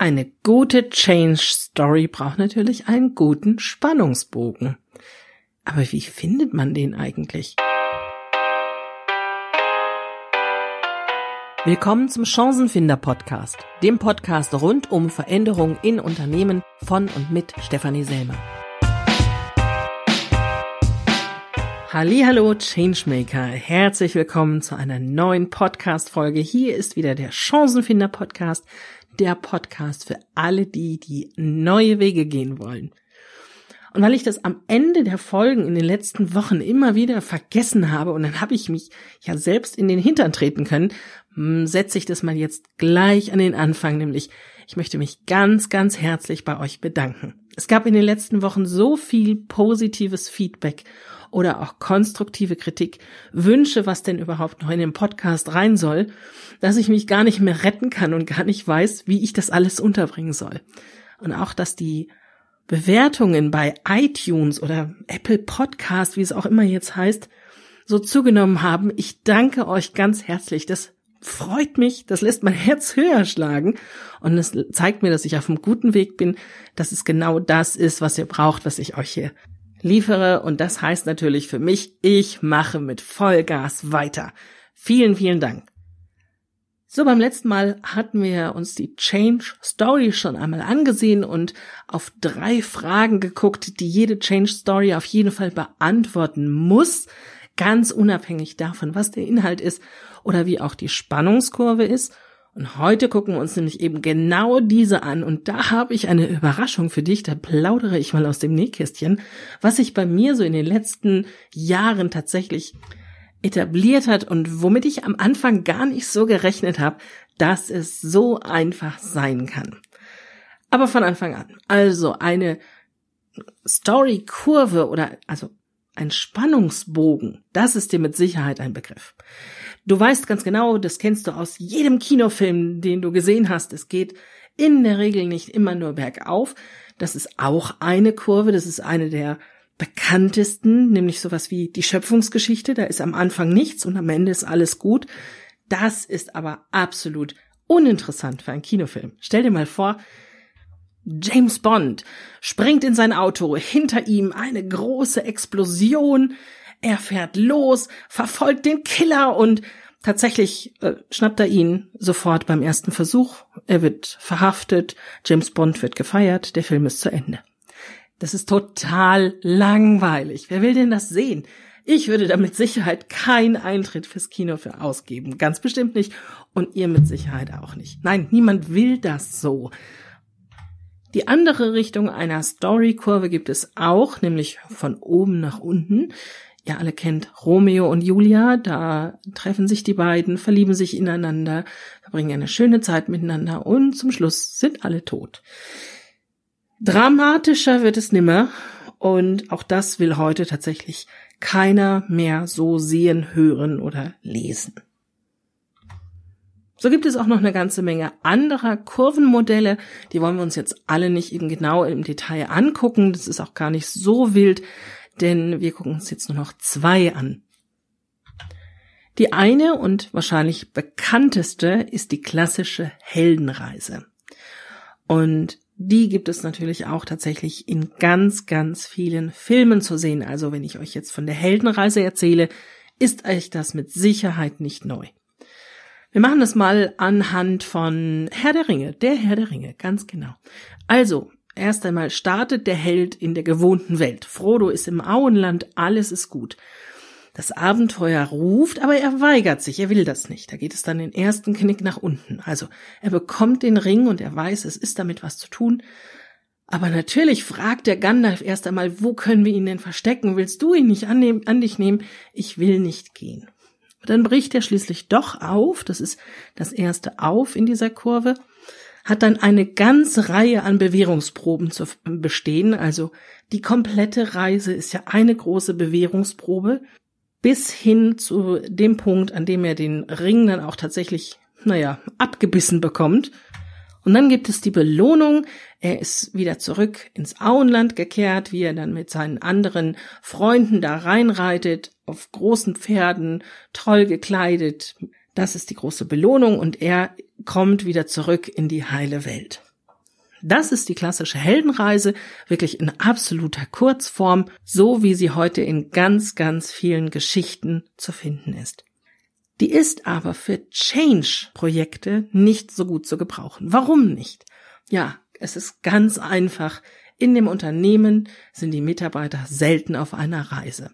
Eine gute Change Story braucht natürlich einen guten Spannungsbogen. Aber wie findet man den eigentlich? Willkommen zum Chancenfinder Podcast, dem Podcast rund um Veränderungen in Unternehmen von und mit Stefanie Selmer. Hallo Changemaker, herzlich willkommen zu einer neuen Podcast Folge. Hier ist wieder der Chancenfinder Podcast der Podcast für alle die, die neue Wege gehen wollen. Und weil ich das am Ende der Folgen in den letzten Wochen immer wieder vergessen habe und dann habe ich mich ja selbst in den Hintern treten können, hm, setze ich das mal jetzt gleich an den Anfang, nämlich ich möchte mich ganz, ganz herzlich bei euch bedanken. Es gab in den letzten Wochen so viel positives Feedback oder auch konstruktive Kritik, Wünsche, was denn überhaupt noch in den Podcast rein soll, dass ich mich gar nicht mehr retten kann und gar nicht weiß, wie ich das alles unterbringen soll. Und auch, dass die Bewertungen bei iTunes oder Apple Podcast, wie es auch immer jetzt heißt, so zugenommen haben. Ich danke euch ganz herzlich. Das freut mich, das lässt mein Herz höher schlagen und es zeigt mir, dass ich auf einem guten Weg bin, dass es genau das ist, was ihr braucht, was ich euch hier liefere und das heißt natürlich für mich, ich mache mit Vollgas weiter. Vielen, vielen Dank. So, beim letzten Mal hatten wir uns die Change Story schon einmal angesehen und auf drei Fragen geguckt, die jede Change Story auf jeden Fall beantworten muss, ganz unabhängig davon, was der Inhalt ist oder wie auch die Spannungskurve ist. Und heute gucken wir uns nämlich eben genau diese an. Und da habe ich eine Überraschung für dich. Da plaudere ich mal aus dem Nähkästchen, was sich bei mir so in den letzten Jahren tatsächlich etabliert hat und womit ich am Anfang gar nicht so gerechnet habe, dass es so einfach sein kann. Aber von Anfang an. Also eine Story-Kurve oder also ein Spannungsbogen, das ist dir mit Sicherheit ein Begriff. Du weißt ganz genau, das kennst du aus jedem Kinofilm, den du gesehen hast. Es geht in der Regel nicht immer nur bergauf. Das ist auch eine Kurve, das ist eine der bekanntesten, nämlich sowas wie die Schöpfungsgeschichte. Da ist am Anfang nichts und am Ende ist alles gut. Das ist aber absolut uninteressant für einen Kinofilm. Stell dir mal vor, James Bond springt in sein Auto, hinter ihm eine große Explosion, er fährt los, verfolgt den Killer und tatsächlich äh, schnappt er ihn sofort beim ersten Versuch. Er wird verhaftet, James Bond wird gefeiert, der Film ist zu Ende. Das ist total langweilig. Wer will denn das sehen? Ich würde da mit Sicherheit keinen Eintritt fürs Kino für ausgeben. Ganz bestimmt nicht. Und ihr mit Sicherheit auch nicht. Nein, niemand will das so. Die andere Richtung einer Storykurve gibt es auch, nämlich von oben nach unten. Ihr alle kennt Romeo und Julia, da treffen sich die beiden, verlieben sich ineinander, verbringen eine schöne Zeit miteinander und zum Schluss sind alle tot. Dramatischer wird es nimmer und auch das will heute tatsächlich keiner mehr so sehen, hören oder lesen. So gibt es auch noch eine ganze Menge anderer Kurvenmodelle. Die wollen wir uns jetzt alle nicht eben genau im Detail angucken. Das ist auch gar nicht so wild, denn wir gucken uns jetzt nur noch zwei an. Die eine und wahrscheinlich bekannteste ist die klassische Heldenreise. Und die gibt es natürlich auch tatsächlich in ganz, ganz vielen Filmen zu sehen. Also wenn ich euch jetzt von der Heldenreise erzähle, ist euch das mit Sicherheit nicht neu. Wir machen das mal anhand von Herr der Ringe, der Herr der Ringe, ganz genau. Also, erst einmal startet der Held in der gewohnten Welt. Frodo ist im Auenland, alles ist gut. Das Abenteuer ruft, aber er weigert sich, er will das nicht. Da geht es dann den ersten Knick nach unten. Also, er bekommt den Ring und er weiß, es ist damit was zu tun. Aber natürlich fragt der Gandalf erst einmal, wo können wir ihn denn verstecken? Willst du ihn nicht annehmen, an dich nehmen? Ich will nicht gehen. Dann bricht er schließlich doch auf, das ist das erste Auf in dieser Kurve, hat dann eine ganze Reihe an Bewährungsproben zu bestehen, also die komplette Reise ist ja eine große Bewährungsprobe, bis hin zu dem Punkt, an dem er den Ring dann auch tatsächlich, naja, abgebissen bekommt. Und dann gibt es die Belohnung. Er ist wieder zurück ins Auenland gekehrt, wie er dann mit seinen anderen Freunden da reinreitet, auf großen Pferden, toll gekleidet. Das ist die große Belohnung und er kommt wieder zurück in die heile Welt. Das ist die klassische Heldenreise, wirklich in absoluter Kurzform, so wie sie heute in ganz, ganz vielen Geschichten zu finden ist. Die ist aber für Change-Projekte nicht so gut zu gebrauchen. Warum nicht? Ja, es ist ganz einfach. In dem Unternehmen sind die Mitarbeiter selten auf einer Reise.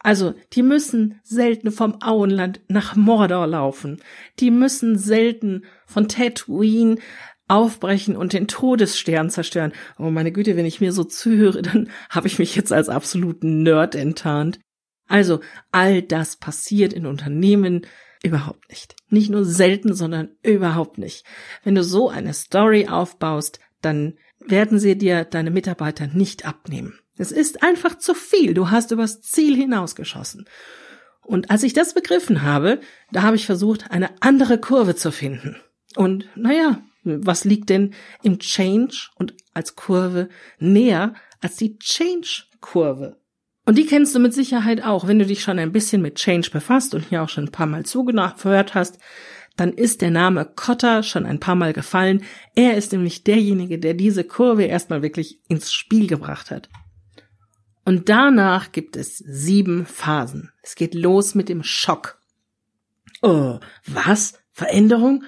Also, die müssen selten vom Auenland nach Mordor laufen. Die müssen selten von Tatooine aufbrechen und den Todesstern zerstören. Oh meine Güte, wenn ich mir so zuhöre, dann habe ich mich jetzt als absoluten Nerd enttarnt. Also, all das passiert in Unternehmen überhaupt nicht. Nicht nur selten, sondern überhaupt nicht. Wenn du so eine Story aufbaust, dann werden sie dir deine Mitarbeiter nicht abnehmen. Es ist einfach zu viel. Du hast übers Ziel hinausgeschossen. Und als ich das begriffen habe, da habe ich versucht, eine andere Kurve zu finden. Und naja, was liegt denn im Change und als Kurve näher als die Change-Kurve? Und die kennst du mit Sicherheit auch, wenn du dich schon ein bisschen mit Change befasst und hier auch schon ein paar Mal zugehört hast, dann ist der Name Cotter schon ein paar Mal gefallen. Er ist nämlich derjenige, der diese Kurve erstmal wirklich ins Spiel gebracht hat. Und danach gibt es sieben Phasen. Es geht los mit dem Schock. Oh, was? Veränderung?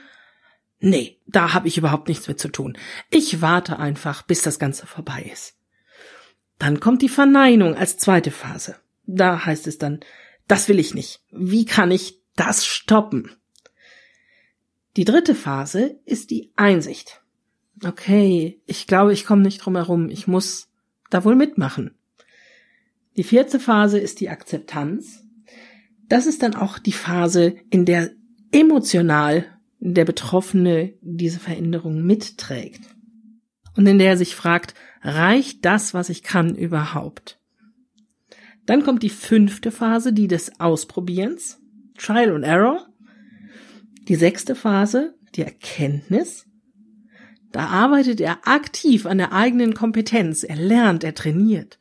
Nee, da habe ich überhaupt nichts mit zu tun. Ich warte einfach, bis das Ganze vorbei ist. Dann kommt die Verneinung als zweite Phase. Da heißt es dann, das will ich nicht. Wie kann ich das stoppen? Die dritte Phase ist die Einsicht. Okay, ich glaube, ich komme nicht drum herum. Ich muss da wohl mitmachen. Die vierte Phase ist die Akzeptanz. Das ist dann auch die Phase, in der emotional der Betroffene diese Veränderung mitträgt. Und in der er sich fragt, reicht das, was ich kann, überhaupt? Dann kommt die fünfte Phase, die des Ausprobierens, Trial and Error. Die sechste Phase, die Erkenntnis. Da arbeitet er aktiv an der eigenen Kompetenz. Er lernt, er trainiert.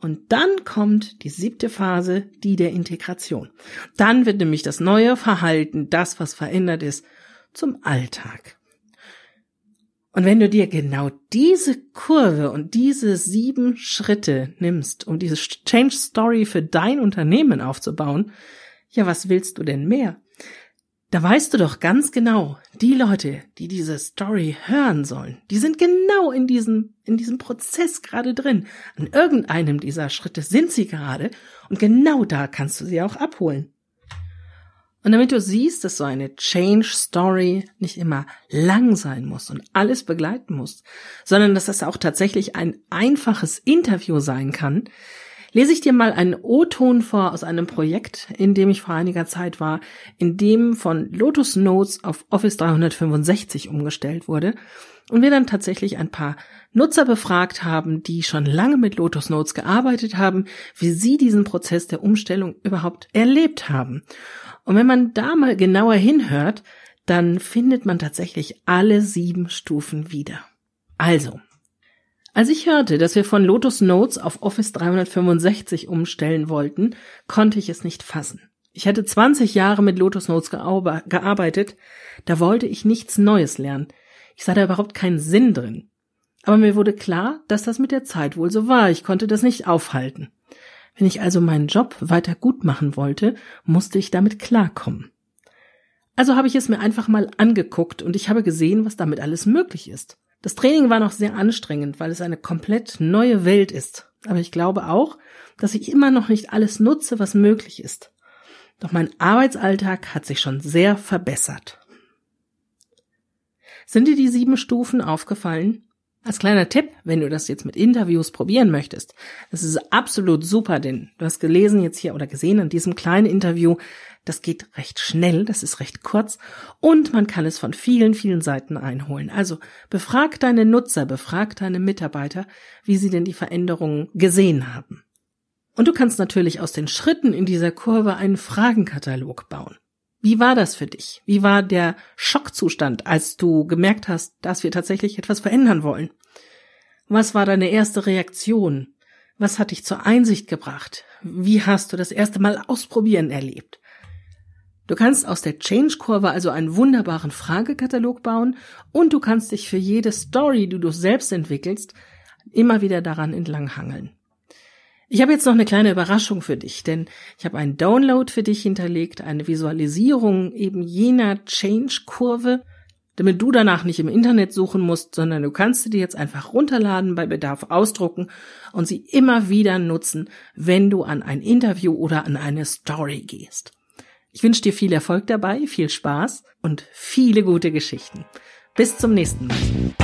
Und dann kommt die siebte Phase, die der Integration. Dann wird nämlich das neue Verhalten, das, was verändert ist, zum Alltag. Und wenn du dir genau diese Kurve und diese sieben Schritte nimmst, um diese Change Story für dein Unternehmen aufzubauen, ja, was willst du denn mehr? Da weißt du doch ganz genau, die Leute, die diese Story hören sollen, die sind genau in diesem, in diesem Prozess gerade drin. An irgendeinem dieser Schritte sind sie gerade und genau da kannst du sie auch abholen. Und damit du siehst, dass so eine Change Story nicht immer lang sein muss und alles begleiten muss, sondern dass das auch tatsächlich ein einfaches Interview sein kann, lese ich dir mal einen O-Ton vor aus einem Projekt, in dem ich vor einiger Zeit war, in dem von Lotus Notes auf Office 365 umgestellt wurde und wir dann tatsächlich ein paar Nutzer befragt haben, die schon lange mit Lotus Notes gearbeitet haben, wie sie diesen Prozess der Umstellung überhaupt erlebt haben. Und wenn man da mal genauer hinhört, dann findet man tatsächlich alle sieben Stufen wieder. Also, als ich hörte, dass wir von Lotus Notes auf Office 365 umstellen wollten, konnte ich es nicht fassen. Ich hatte 20 Jahre mit Lotus Notes gearbeitet, da wollte ich nichts Neues lernen. Ich sah da überhaupt keinen Sinn drin. Aber mir wurde klar, dass das mit der Zeit wohl so war. Ich konnte das nicht aufhalten. Wenn ich also meinen Job weiter gut machen wollte, musste ich damit klarkommen. Also habe ich es mir einfach mal angeguckt und ich habe gesehen, was damit alles möglich ist. Das Training war noch sehr anstrengend, weil es eine komplett neue Welt ist. Aber ich glaube auch, dass ich immer noch nicht alles nutze, was möglich ist. Doch mein Arbeitsalltag hat sich schon sehr verbessert. Sind dir die sieben Stufen aufgefallen? Als kleiner Tipp, wenn du das jetzt mit Interviews probieren möchtest, das ist absolut super, denn du hast gelesen jetzt hier oder gesehen in diesem kleinen Interview, das geht recht schnell, das ist recht kurz und man kann es von vielen, vielen Seiten einholen. Also befrag deine Nutzer, befrag deine Mitarbeiter, wie sie denn die Veränderungen gesehen haben. Und du kannst natürlich aus den Schritten in dieser Kurve einen Fragenkatalog bauen. Wie war das für dich? Wie war der Schockzustand, als du gemerkt hast, dass wir tatsächlich etwas verändern wollen? Was war deine erste Reaktion? Was hat dich zur Einsicht gebracht? Wie hast du das erste Mal ausprobieren erlebt? Du kannst aus der Change-Kurve also einen wunderbaren Fragekatalog bauen und du kannst dich für jede Story, die du selbst entwickelst, immer wieder daran entlanghangeln. Ich habe jetzt noch eine kleine Überraschung für dich, denn ich habe einen Download für dich hinterlegt, eine Visualisierung eben jener Change-Kurve, damit du danach nicht im Internet suchen musst, sondern du kannst sie dir jetzt einfach runterladen, bei Bedarf ausdrucken und sie immer wieder nutzen, wenn du an ein Interview oder an eine Story gehst. Ich wünsche dir viel Erfolg dabei, viel Spaß und viele gute Geschichten. Bis zum nächsten Mal.